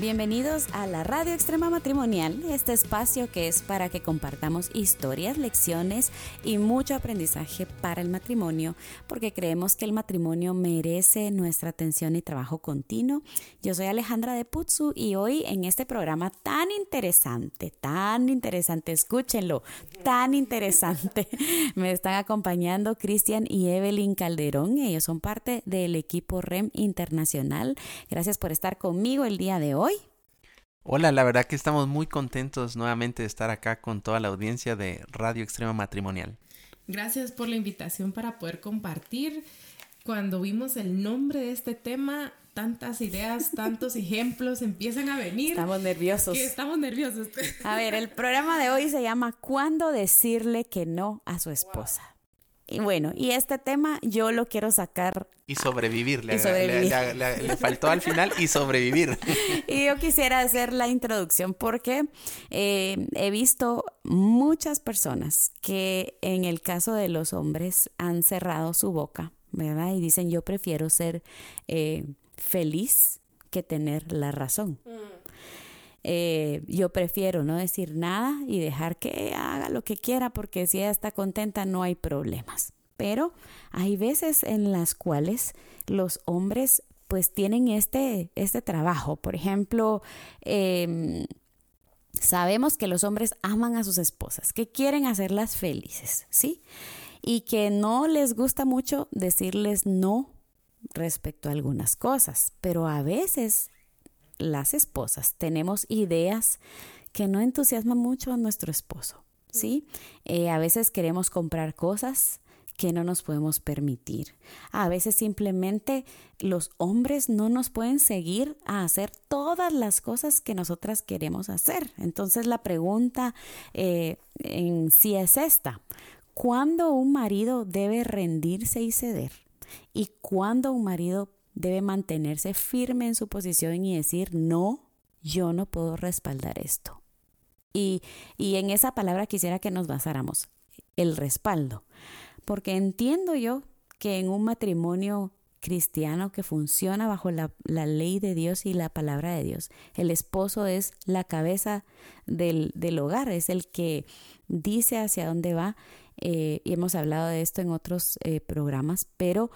Bienvenidos a la Radio Extrema Matrimonial, este espacio que es para que compartamos historias, lecciones y mucho aprendizaje para el matrimonio, porque creemos que el matrimonio merece nuestra atención y trabajo continuo. Yo soy Alejandra de Putzu y hoy en este programa tan interesante, tan interesante, escúchenlo, tan interesante, me están acompañando Cristian y Evelyn Calderón. Ellos son parte del equipo REM Internacional. Gracias por estar conmigo el día de hoy. Hola, la verdad que estamos muy contentos nuevamente de estar acá con toda la audiencia de Radio Extrema Matrimonial. Gracias por la invitación para poder compartir. Cuando vimos el nombre de este tema, tantas ideas, tantos ejemplos empiezan a venir. Estamos nerviosos. estamos nerviosos. A ver, el programa de hoy se llama ¿Cuándo decirle que no a su esposa? Y bueno, y este tema yo lo quiero sacar. Y sobrevivir, le, Le, faltó al final y sobrevivir. y yo quisiera hacer la introducción porque eh, he visto muchas personas que en el caso de los hombres han cerrado su boca, ¿verdad? Y dicen yo prefiero ser eh, feliz que tener la razón. Mm. Eh, yo prefiero no decir nada y dejar que haga lo que quiera porque si ella está contenta no hay problemas. Pero hay veces en las cuales los hombres pues tienen este, este trabajo. Por ejemplo, em, sabemos que los hombres aman a sus esposas, que quieren hacerlas felices, ¿sí? Y que no les gusta mucho decirles no respecto a algunas cosas, pero a veces las esposas tenemos ideas que no entusiasman mucho a nuestro esposo, ¿sí? Eh, a veces queremos comprar cosas que no nos podemos permitir. A veces simplemente los hombres no nos pueden seguir a hacer todas las cosas que nosotras queremos hacer. Entonces la pregunta eh, en sí es esta. ¿Cuándo un marido debe rendirse y ceder? ¿Y cuándo un marido debe mantenerse firme en su posición y decir, no, yo no puedo respaldar esto. Y, y en esa palabra quisiera que nos basáramos, el respaldo, porque entiendo yo que en un matrimonio cristiano que funciona bajo la, la, ley de Dios y la palabra de Dios. El esposo es la cabeza del, del hogar, es el que dice hacia dónde va. Eh, y hemos hablado de esto en otros eh, programas, pero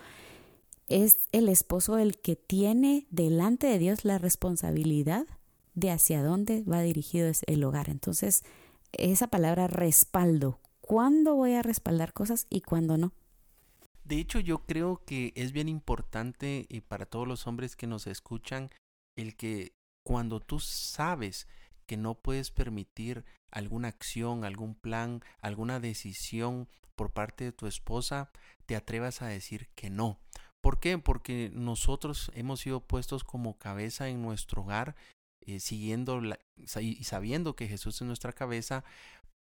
es el esposo el que tiene delante de Dios la responsabilidad de hacia dónde va dirigido el hogar. Entonces, esa palabra respaldo, ¿cuándo voy a respaldar cosas y cuándo no? De hecho, yo creo que es bien importante y para todos los hombres que nos escuchan el que cuando tú sabes que no puedes permitir alguna acción, algún plan, alguna decisión por parte de tu esposa, te atrevas a decir que no. ¿Por qué? Porque nosotros hemos sido puestos como cabeza en nuestro hogar, eh, siguiendo y sabiendo que Jesús es nuestra cabeza,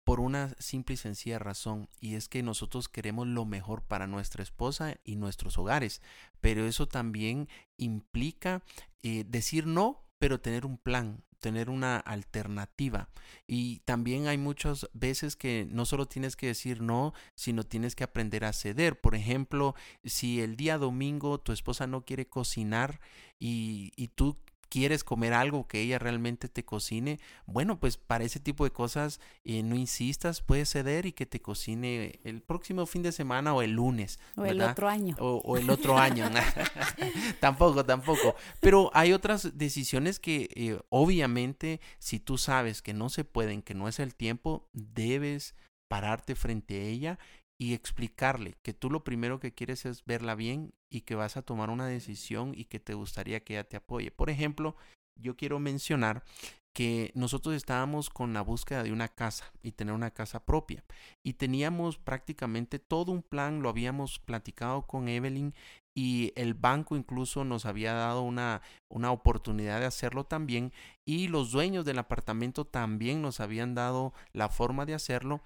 por una simple y sencilla razón, y es que nosotros queremos lo mejor para nuestra esposa y nuestros hogares, pero eso también implica eh, decir no, pero tener un plan, tener una alternativa. Y también hay muchas veces que no solo tienes que decir no, sino tienes que aprender a ceder. Por ejemplo, si el día domingo tu esposa no quiere cocinar y, y tú quieres comer algo que ella realmente te cocine, bueno, pues para ese tipo de cosas eh, no insistas, puedes ceder y que te cocine el próximo fin de semana o el lunes. O el otro año. O, el otro año. tampoco, tampoco. Pero hay otras decisiones que eh, obviamente si tú sabes que no se pueden, que no es el tiempo, debes pararte frente a ella y explicarle que tú lo primero que quieres es verla bien y que vas a tomar una decisión y que te gustaría que ella te apoye. Por ejemplo, yo quiero mencionar que nosotros estábamos con la búsqueda de una casa y tener una casa propia y teníamos prácticamente todo un plan, lo habíamos platicado con Evelyn y el banco incluso nos había dado una, una oportunidad de hacerlo también y los dueños del apartamento también nos habían dado la forma de hacerlo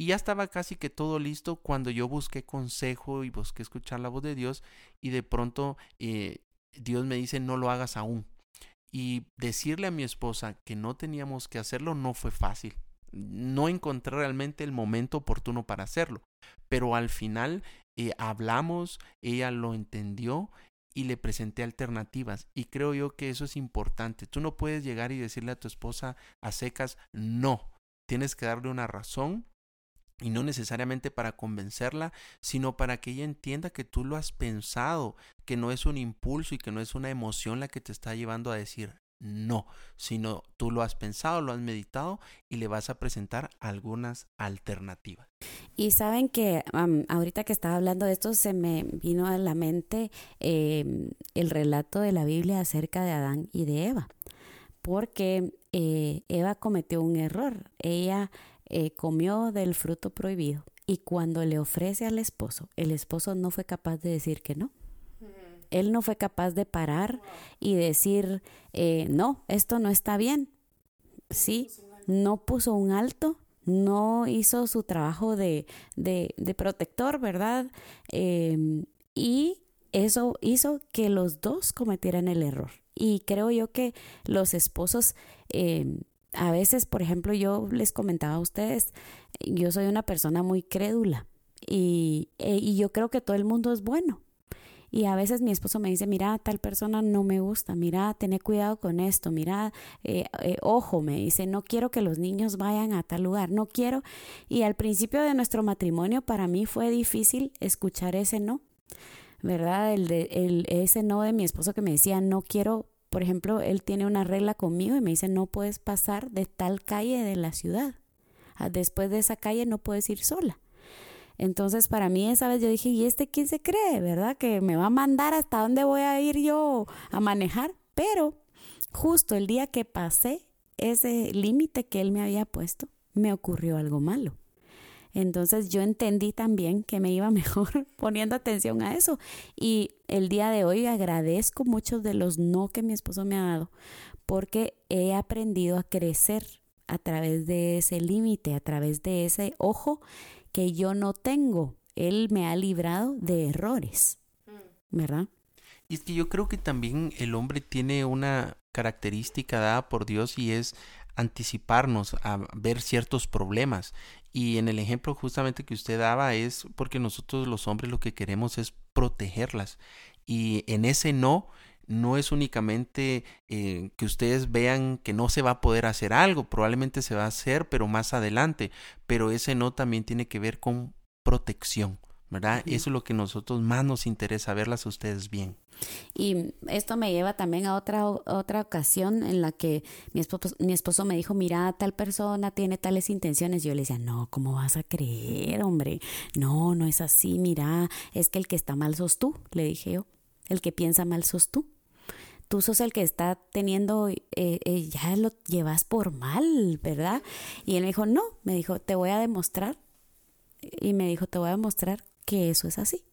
y ya estaba casi que todo listo cuando yo busqué consejo y busqué escuchar la voz de Dios y de pronto eh, Dios me dice, no lo hagas aún. Y decirle a mi esposa que no teníamos que hacerlo no fue fácil. No encontré realmente el momento oportuno para hacerlo. Pero al final eh, hablamos, ella lo entendió y le presenté alternativas. Y creo yo que eso es importante. Tú no puedes llegar y decirle a tu esposa a secas, no. Tienes que darle una razón y no necesariamente para convencerla, sino para que ella entienda que tú lo has pensado, que no es un impulso y que no es una emoción la que te está llevando a decir no, sino tú lo has pensado, lo has meditado y le vas a presentar algunas alternativas. Y saben que ahorita que estaba hablando de esto, se me vino a la mente em, el relato de la Biblia acerca de Adán y de Eva, porque eh, Eva cometió un error. Ella eh, comió del fruto prohibido y cuando le ofrece al esposo, el esposo no fue capaz de decir que no. Él no fue capaz de parar y decir, eh, no, esto no está bien. Sí, no puso un alto, no hizo su trabajo de, de, protector, ¿verdad? Em, y eso hizo que los dos cometieran el error. Y creo yo que los esposos em, a veces, por ejemplo, yo les comentaba a ustedes, yo soy una persona muy crédula y, eh, y yo creo que todo el mundo es bueno. Y a veces mi esposo me dice, mira, tal persona no me gusta, mira, ten cuidado con esto, mira, eh, eh, ojo, me dice, no quiero que los niños vayan a tal lugar, no quiero. Y al principio de nuestro matrimonio para mí fue difícil escuchar ese no, ¿verdad? El de, el, ese no de mi esposo que me decía, no quiero por ejemplo, él tiene una regla conmigo y me dice, no puedes pasar de tal calle de la ciudad. Ah, después de esa calle no puedes ir sola. Entonces, para mí esa vez yo dije, ¿y este quién se cree, verdad? Que me va a mandar hasta dónde voy a ir yo a manejar. Pero justo el día que pasé ese límite que él me había puesto, me ocurrió algo malo. Entonces yo entendí también que me iba mejor poniendo atención a eso. Y el día de hoy agradezco muchos de los no que mi esposo me ha dado, porque he aprendido a crecer a través de ese límite, a través de ese ojo que yo no tengo. Él me ha librado de errores, ¿verdad? Y es que yo creo que también el hombre tiene una característica dada por Dios y es anticiparnos a ver ciertos problemas. Y en el ejemplo justamente que usted daba es porque nosotros los hombres lo que queremos es protegerlas. Y en ese no, no es únicamente eh, que ustedes vean que no se va a poder hacer algo, probablemente se va a hacer, pero más adelante. Pero ese no también tiene que ver con protección, ¿verdad? Eso es lo que nosotros más nos interesa, verlas a ustedes bien. Y esto me lleva también a otra, otra ocasión en la que mi esposo, mi esposo me dijo, mira, tal persona tiene tales intenciones. Yo le decía, no, ¿cómo vas a creer, hombre? No, no es así, mira, es que el que está mal sos tú, le dije yo. El que piensa mal sos tú. Tú sos el que está teniendo, eh, eh, ya lo llevas por mal, ¿verdad? Y él me dijo, no, me dijo, te voy a demostrar. Y me dijo, te voy a demostrar que eso es así.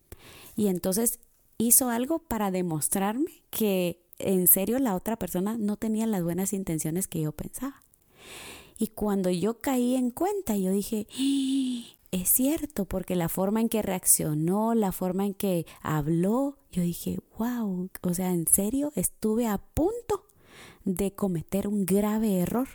Y entonces hizo algo para demostrarme que en serio la otra persona no tenía las buenas intenciones que yo pensaba. Y cuando yo caí en cuenta, yo dije, ¡Ah! es cierto, porque la forma en que reaccionó, la forma en que habló, yo dije, wow, o sea, en serio, estuve a punto de cometer un grave error.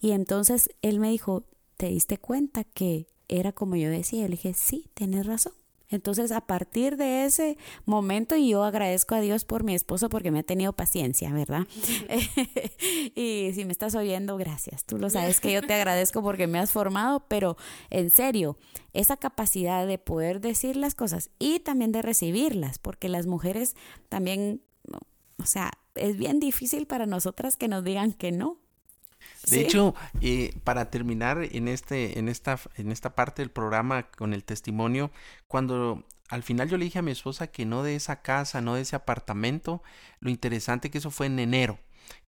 Y entonces él me dijo, ¿te diste cuenta que era como yo decía? le dije, sí, tienes razón. Entonces, a partir de ese momento, y yo agradezco a Dios por mi esposo porque me ha tenido paciencia, ¿verdad? y si me estás oyendo, gracias. Tú lo sabes que yo te agradezco porque me has formado, pero en serio, esa capacidad de poder decir las cosas y también de recibirlas, porque las mujeres también, o sea, es bien difícil para nosotras que nos digan que no. De hecho, eh, para terminar en este, en esta, en esta parte del programa con el testimonio, cuando al final yo le dije a mi esposa que no de esa casa, no de ese apartamento, lo interesante que eso fue en enero.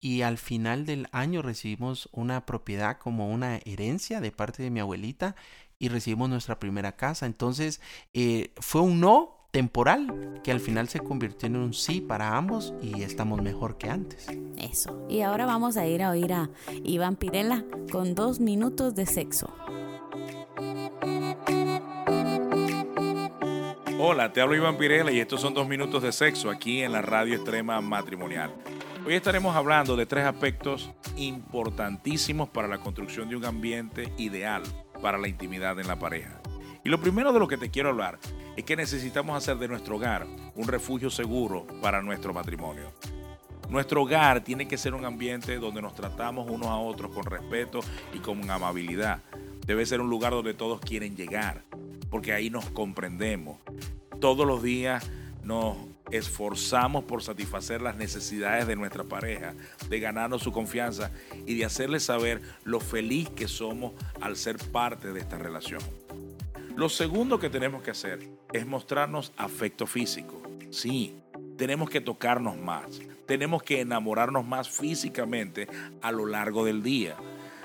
Y al final del año recibimos una propiedad como una herencia de parte de mi abuelita y recibimos nuestra primera casa. Entonces, eh, fue un no, temporal que al final se convirtió en un sí para ambos y estamos mejor que antes. Eso. Y ahora vamos a ir a oír a Iván Pirela con dos minutos de sexo. Hola, te hablo Iván Pirela y estos son dos minutos de sexo aquí en la radio extrema matrimonial. Hoy estaremos hablando de tres aspectos importantísimos para la construcción de un ambiente ideal para la intimidad en la pareja. Y lo primero de lo que te quiero hablar es que necesitamos hacer de nuestro hogar un refugio seguro para nuestro matrimonio. Nuestro hogar tiene que ser un ambiente donde nos tratamos unos a otros con respeto y con amabilidad. Debe ser un lugar donde todos quieren llegar, porque ahí nos comprendemos. Todos los días nos esforzamos por satisfacer las necesidades de nuestra pareja, de ganarnos su confianza y de hacerle saber lo feliz que somos al ser parte de esta relación. Lo segundo que tenemos que hacer es mostrarnos afecto físico. Sí, tenemos que tocarnos más, tenemos que enamorarnos más físicamente a lo largo del día.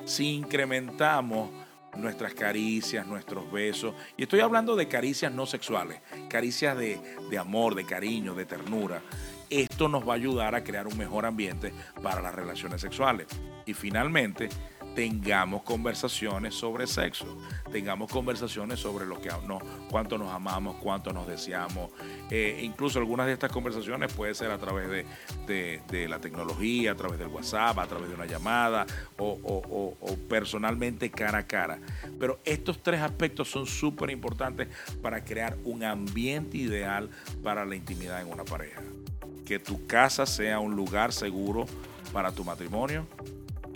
Si incrementamos nuestras caricias, nuestros besos. Y estoy hablando de caricias no sexuales, caricias de, amor, de cariño, de ternura. Esto nos va a ayudar a crear un mejor ambiente para las relaciones sexuales. Y finalmente, tengamos conversaciones sobre sexo, tengamos conversaciones sobre lo que no, cuánto nos amamos, cuánto nos deseamos. Eh, incluso algunas de estas conversaciones puede ser a través de, la tecnología, a través del WhatsApp, a través de una llamada o, o personalmente cara a cara. Pero estos tres aspectos son súper importantes para crear un ambiente ideal para la intimidad en una pareja. Que tu casa sea un lugar seguro para tu matrimonio,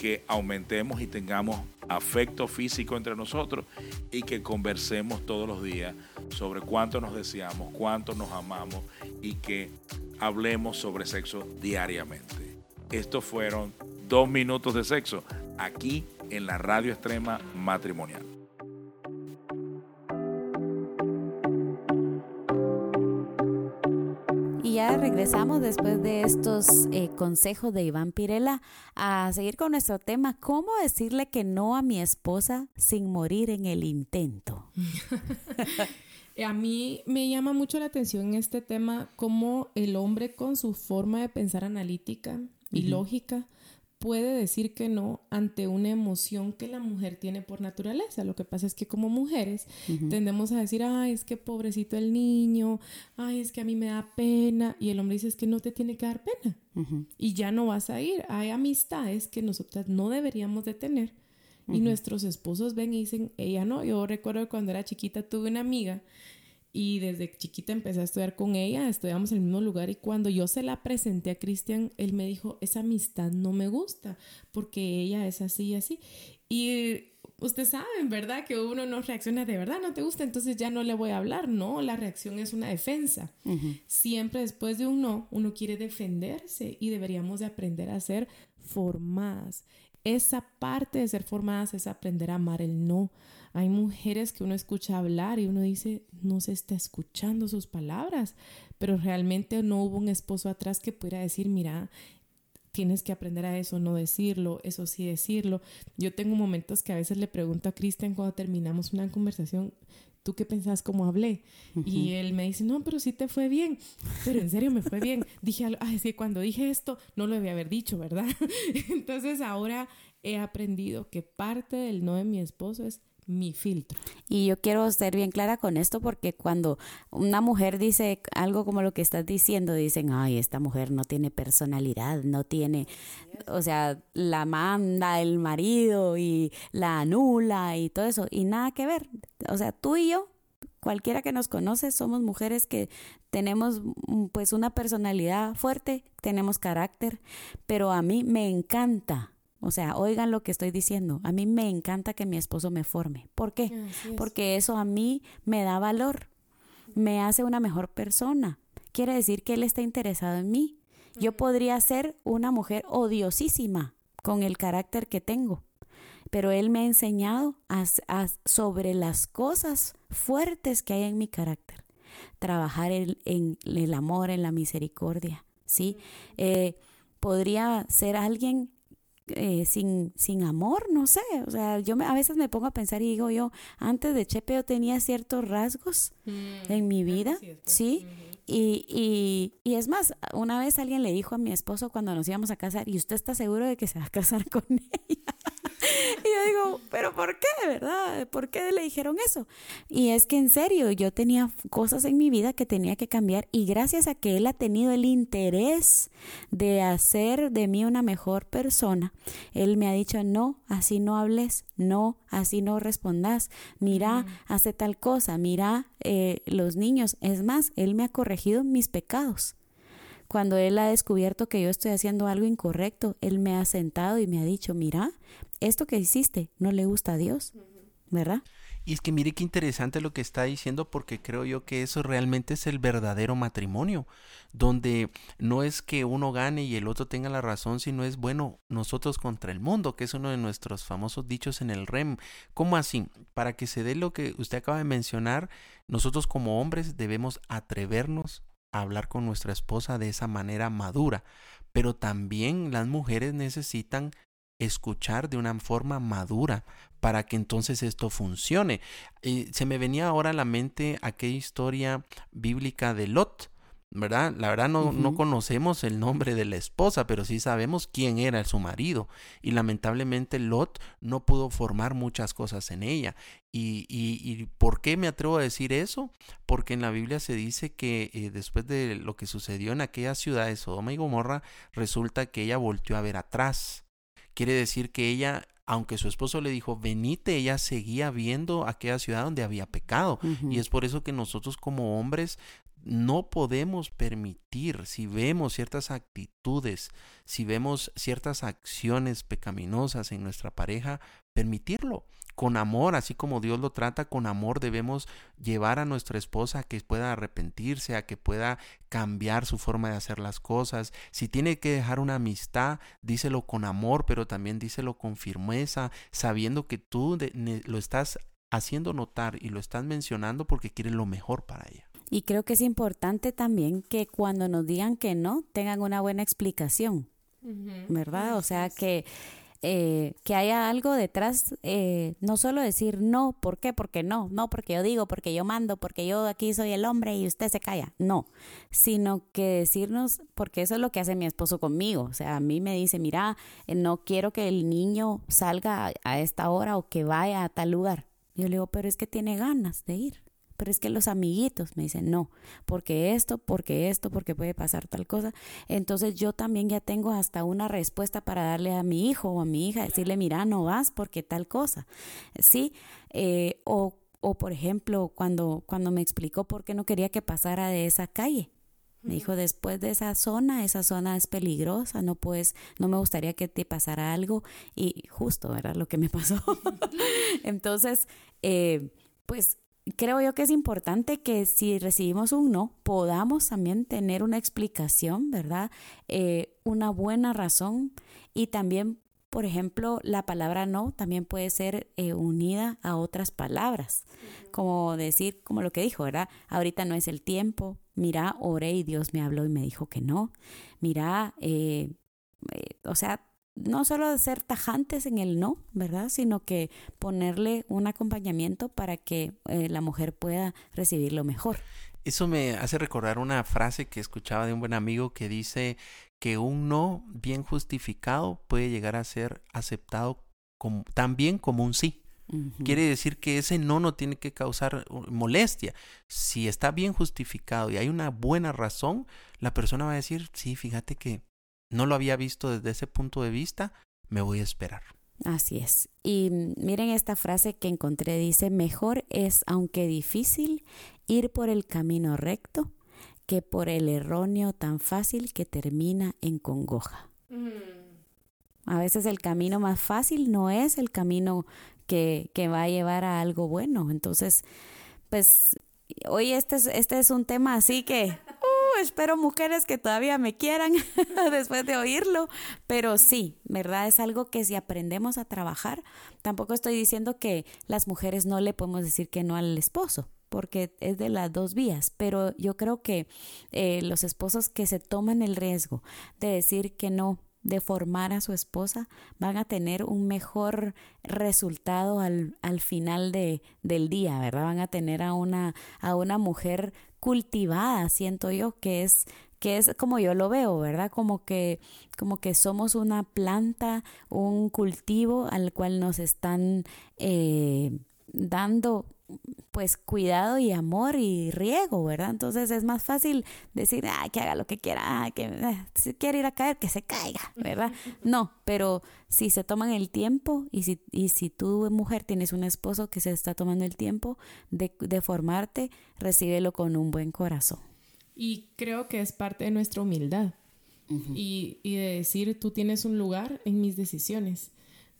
que aumentemos y tengamos afecto físico entre nosotros y que conversemos todos los días sobre cuánto nos deseamos, cuánto nos amamos y que hablemos sobre sexo diariamente. Estos fueron dos minutos de sexo aquí en la radio extrema matrimonial. Regresamos después de estos eh, consejos de Iván Pirela a seguir con nuestro tema, ¿cómo decirle que no a mi esposa sin morir en el intento? a mí me llama mucho la atención este tema, cómo el hombre con su forma de pensar analítica y lógica puede decir que no ante una emoción que la mujer tiene por naturaleza. Lo que pasa es que como mujeres tendemos a decir, ay, es que pobrecito el niño, ay, es que a mí me da pena. Y el hombre dice, es que no te tiene que dar pena. Y ya no vas a ir. Hay amistades que nosotras no deberíamos de tener. Y nuestros esposos ven y dicen, ella no. Yo recuerdo cuando era chiquita tuve una amiga y desde chiquita empecé a estudiar con ella, estudiamos en el mismo lugar y cuando yo se la presenté a Cristian, él me dijo, esa amistad no me gusta porque ella es así y así. Y ustedes saben, ¿verdad? Que uno no reacciona de verdad, no te gusta, entonces ya no le voy a hablar. No, la reacción es una defensa. Siempre después de un no, uno quiere defenderse y deberíamos de aprender a ser formadas. Esa parte de ser formadas es aprender a amar el no, hay mujeres que uno escucha hablar y uno dice, no se está escuchando sus palabras, pero realmente no hubo un esposo atrás que pudiera decir, mira, tienes que aprender a eso, no decirlo, eso sí decirlo. Yo tengo momentos que a veces le pregunto a Cristian cuando terminamos una conversación, ¿tú qué pensás cómo hablé? Y él me dice, no, pero sí te fue bien. Pero en serio me fue bien. Dije, ay, sí, cuando dije esto, no lo debía haber dicho, ¿verdad? Entonces ahora he aprendido que parte del no de mi esposo es mi filtro. Y yo quiero ser bien clara con esto porque cuando una mujer dice algo como lo que estás diciendo, dicen, ay, esta mujer no tiene personalidad, no tiene, o sea, la manda el marido y la anula y todo eso, y nada que ver. O sea, tú y yo, cualquiera que nos conoce, somos mujeres que tenemos pues una personalidad fuerte, tenemos carácter, pero a mí me encanta o sea, oigan lo que estoy diciendo. A mí me encanta que mi esposo me forme. ¿Por qué? Porque eso a mí me da valor, me hace una mejor persona. Quiere decir que él está interesado en mí. Yo podría ser una mujer odiosísima con el carácter que tengo, pero él me ha enseñado sobre las cosas fuertes que hay en mi carácter. Trabajar en, el amor, en la misericordia, ¿sí? Eh, podría ser alguien eh, sin, sin amor, no sé, o sea, yo a veces me pongo a pensar y digo yo, antes de Chepe yo tenía ciertos rasgos mm, en mi vida, ¿sí? Y, y, y, es más, una vez alguien le dijo a mi esposo cuando nos íbamos a casar, ¿y usted está seguro de que se va a casar con ella? y yo digo, pero ¿por qué, verdad? ¿Por qué le dijeron eso? Y es que en serio, yo tenía cosas en mi vida que tenía que cambiar y gracias a que él ha tenido el interés de hacer de mí una mejor persona, él me ha dicho, no, así no hables, no, así no respondas, mira, hace tal cosa, mira, eh, los niños, es más, él me ha corregido mis pecados. Cuando él ha descubierto que yo estoy haciendo algo incorrecto, él me ha sentado y me ha dicho, mira, esto que hiciste no le gusta a Dios, ¿verdad? Y es que mire qué interesante lo que está diciendo porque creo yo que eso realmente es el verdadero matrimonio, donde no es que uno gane y el otro tenga la razón, sino es bueno, nosotros contra el mundo, que es uno de nuestros famosos dichos en el REM. ¿Cómo así? Para que se dé lo que usted acaba de mencionar, nosotros como hombres debemos atrevernos hablar con nuestra esposa de esa manera madura, pero también las mujeres necesitan escuchar de una forma madura para que entonces esto funcione. Eh, se me venía ahora a la mente aquella historia bíblica de Lot, ¿verdad? La verdad no, no, conocemos el nombre de la esposa, pero sí sabemos quién era su marido. Y lamentablemente Lot no pudo formar muchas cosas en ella. ¿Y, y, y por qué me atrevo a decir eso? Porque en la Biblia se dice que eh, después de lo que sucedió en aquella ciudad de Sodoma y Gomorra, resulta que ella volvió a ver atrás. Quiere decir que ella aunque su esposo le dijo, venite, ella seguía viendo aquella ciudad donde había pecado. Y es por eso que nosotros como hombres no podemos permitir, si vemos ciertas actitudes, si vemos ciertas acciones pecaminosas en nuestra pareja, permitirlo. Con amor, así como Dios lo trata, con amor debemos llevar a nuestra esposa a que pueda arrepentirse, a que pueda cambiar su forma de hacer las cosas. Si tiene que dejar una amistad, díselo con amor, pero también díselo con firmeza, sabiendo que tú lo estás haciendo notar y lo estás mencionando porque quieres lo mejor para ella. Y creo que es importante también que cuando nos digan que no, tengan una buena explicación, ¿verdad? O sea, que, eh, que haya algo detrás, eh, no solo decir no, ¿por qué? Porque no, no, porque yo digo, porque yo mando, porque yo aquí soy el hombre y usted se calla, no, sino que decirnos, porque eso es lo que hace mi esposo conmigo, o sea, a mí me dice, mira, eh, no quiero que el niño salga a esta hora o que vaya a tal lugar. Yo le digo, pero es que tiene ganas de ir pero es que los amiguitos me dicen, no, porque esto, porque esto, porque puede pasar tal cosa. Entonces yo también ya tengo hasta una respuesta para darle a mi hijo o a mi hija, decirle, mira, no vas porque tal cosa. ¿Sí? Eh, o, o, por ejemplo, cuando, cuando me explicó por qué no quería que pasara de esa calle. Me dijo, después de esa zona, esa zona es peligrosa, no puedes, no me gustaría que te pasara algo. Y justo, ¿verdad? Lo que me pasó. Entonces, eh, pues creo yo que es importante que si recibimos un no, podamos también tener una explicación, ¿verdad? Eh, una buena razón. Y también, por ejemplo, la palabra no también puede ser eh, unida a otras palabras, como decir, como lo que dijo, ¿verdad? Ahorita no es el tiempo, mira, oré y Dios me habló y me dijo que no, mira, eh, o sea, no solo ser tajantes en el no, ¿verdad? Sino que ponerle un acompañamiento para que eh, la mujer pueda recibir lo mejor. Eso me hace recordar una frase que escuchaba de un buen amigo que dice que un no bien justificado puede llegar a ser aceptado como, tan bien como un sí. Quiere decir que ese no no tiene que causar uh, molestia. Si está bien justificado y hay una buena razón, la persona va a decir, sí, fíjate que no lo había visto desde ese punto de vista, me voy a esperar. Así es. Y miren esta frase que encontré, dice, mejor es, aunque difícil, ir por el camino recto que por el erróneo tan fácil que termina en congoja. Mm. A veces el camino más fácil no es el camino que, que va a llevar a algo bueno. Entonces, pues hoy este es, este es un tema así que espero mujeres que todavía me quieran después de oírlo, pero sí, ¿verdad? Es algo que si aprendemos a trabajar, tampoco estoy diciendo que las mujeres no le podemos decir que no al esposo, porque es de las dos vías, pero yo creo que eh, los esposos que se toman el riesgo de decir que no, de formar a su esposa, van a tener un mejor resultado al, al final de, del día, ¿verdad? Van a tener a una, a una mujer cultivada, siento yo, que es que es como yo lo veo, ¿verdad? Como que, como que somos una planta, un cultivo al cual nos están eh, dando pues cuidado y amor y riego, ¿verdad? Entonces es más fácil decir, ah, que haga lo que quiera, que eh, si quiere ir a caer, que se caiga, ¿verdad? No, pero si se toman el tiempo y si, y si tú, mujer, tienes un esposo que se está tomando el tiempo de, de formarte, recíbelo con un buen corazón. Y creo que es parte de nuestra humildad. y, y de decir, tú tienes un lugar en mis decisiones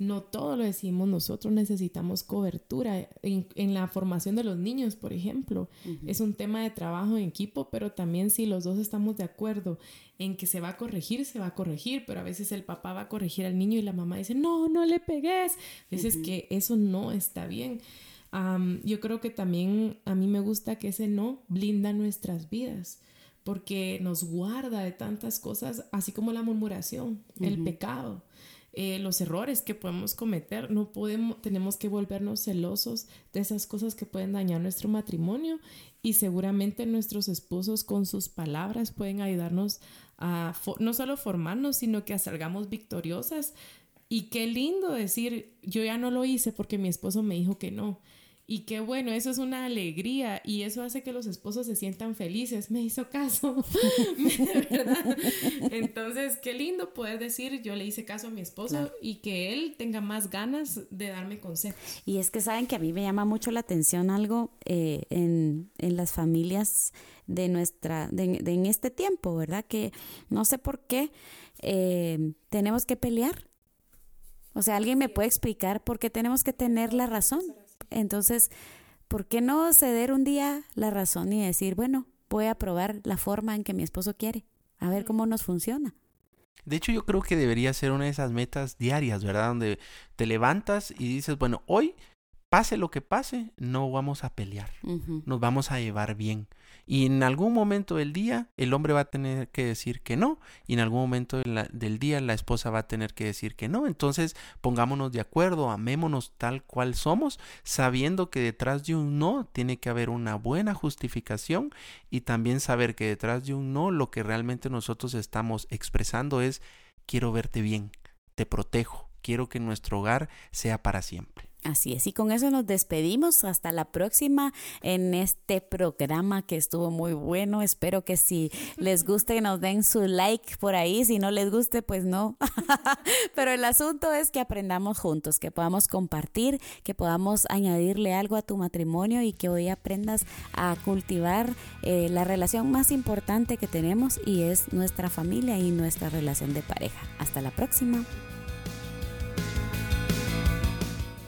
no todo lo decimos nosotros, necesitamos cobertura en, la formación de los niños, por ejemplo. Es un tema de trabajo en equipo, pero también si los dos estamos de acuerdo en que se va a corregir, se va a corregir, pero a veces el papá va a corregir al niño y la mamá dice, no, no le pegues. A veces que eso no está bien. yo creo que también a mí me gusta que ese no blinda nuestras vidas porque nos guarda de tantas cosas, así como la murmuración, el pecado. Eh, los errores que podemos cometer. No podemos, tenemos que volvernos celosos de esas cosas que pueden dañar nuestro matrimonio y seguramente nuestros esposos con sus palabras pueden ayudarnos a no solo formarnos, sino que salgamos victoriosas. Y qué lindo decir, yo ya no lo hice porque mi esposo me dijo que no. Y qué bueno, eso es una alegría y eso hace que los esposos se sientan felices. Me hizo caso, ¿verdad? Entonces, qué lindo poder decir, yo le hice caso a mi esposo y que él tenga más ganas de darme consejos. Y es que saben que a mí me llama mucho la atención algo eh, en, en, las familias de nuestra, de, en este tiempo, ¿verdad? Que no sé por qué eh, tenemos que pelear. O sea, ¿alguien me puede explicar por qué tenemos que tener la razón? Entonces, ¿por qué no ceder un día la razón y decir, bueno, voy a probar la forma en que mi esposo quiere, a ver cómo nos funciona? De hecho, yo creo que debería ser una de esas metas diarias, ¿verdad? Donde te levantas y dices, bueno, hoy, pase lo que pase, no vamos a pelear, nos vamos a llevar bien. Y en algún momento del día el hombre va a tener que decir que no y en algún momento del día la esposa va a tener que decir que no. Entonces pongámonos de acuerdo, amémonos tal cual somos, sabiendo que detrás de un no tiene que haber una buena justificación y también saber que detrás de un no lo que realmente nosotros estamos expresando es quiero verte bien, te protejo, quiero que nuestro hogar sea para siempre. Así es, y con eso nos despedimos. Hasta la próxima en este programa que estuvo muy bueno. Espero que si les guste nos den su like por ahí. Si no les guste, pues no. Pero el asunto es que aprendamos juntos, que podamos compartir, que podamos añadirle algo a tu matrimonio y que hoy aprendas a cultivar eh, la relación más importante que tenemos y es nuestra familia y nuestra relación de pareja. Hasta la próxima.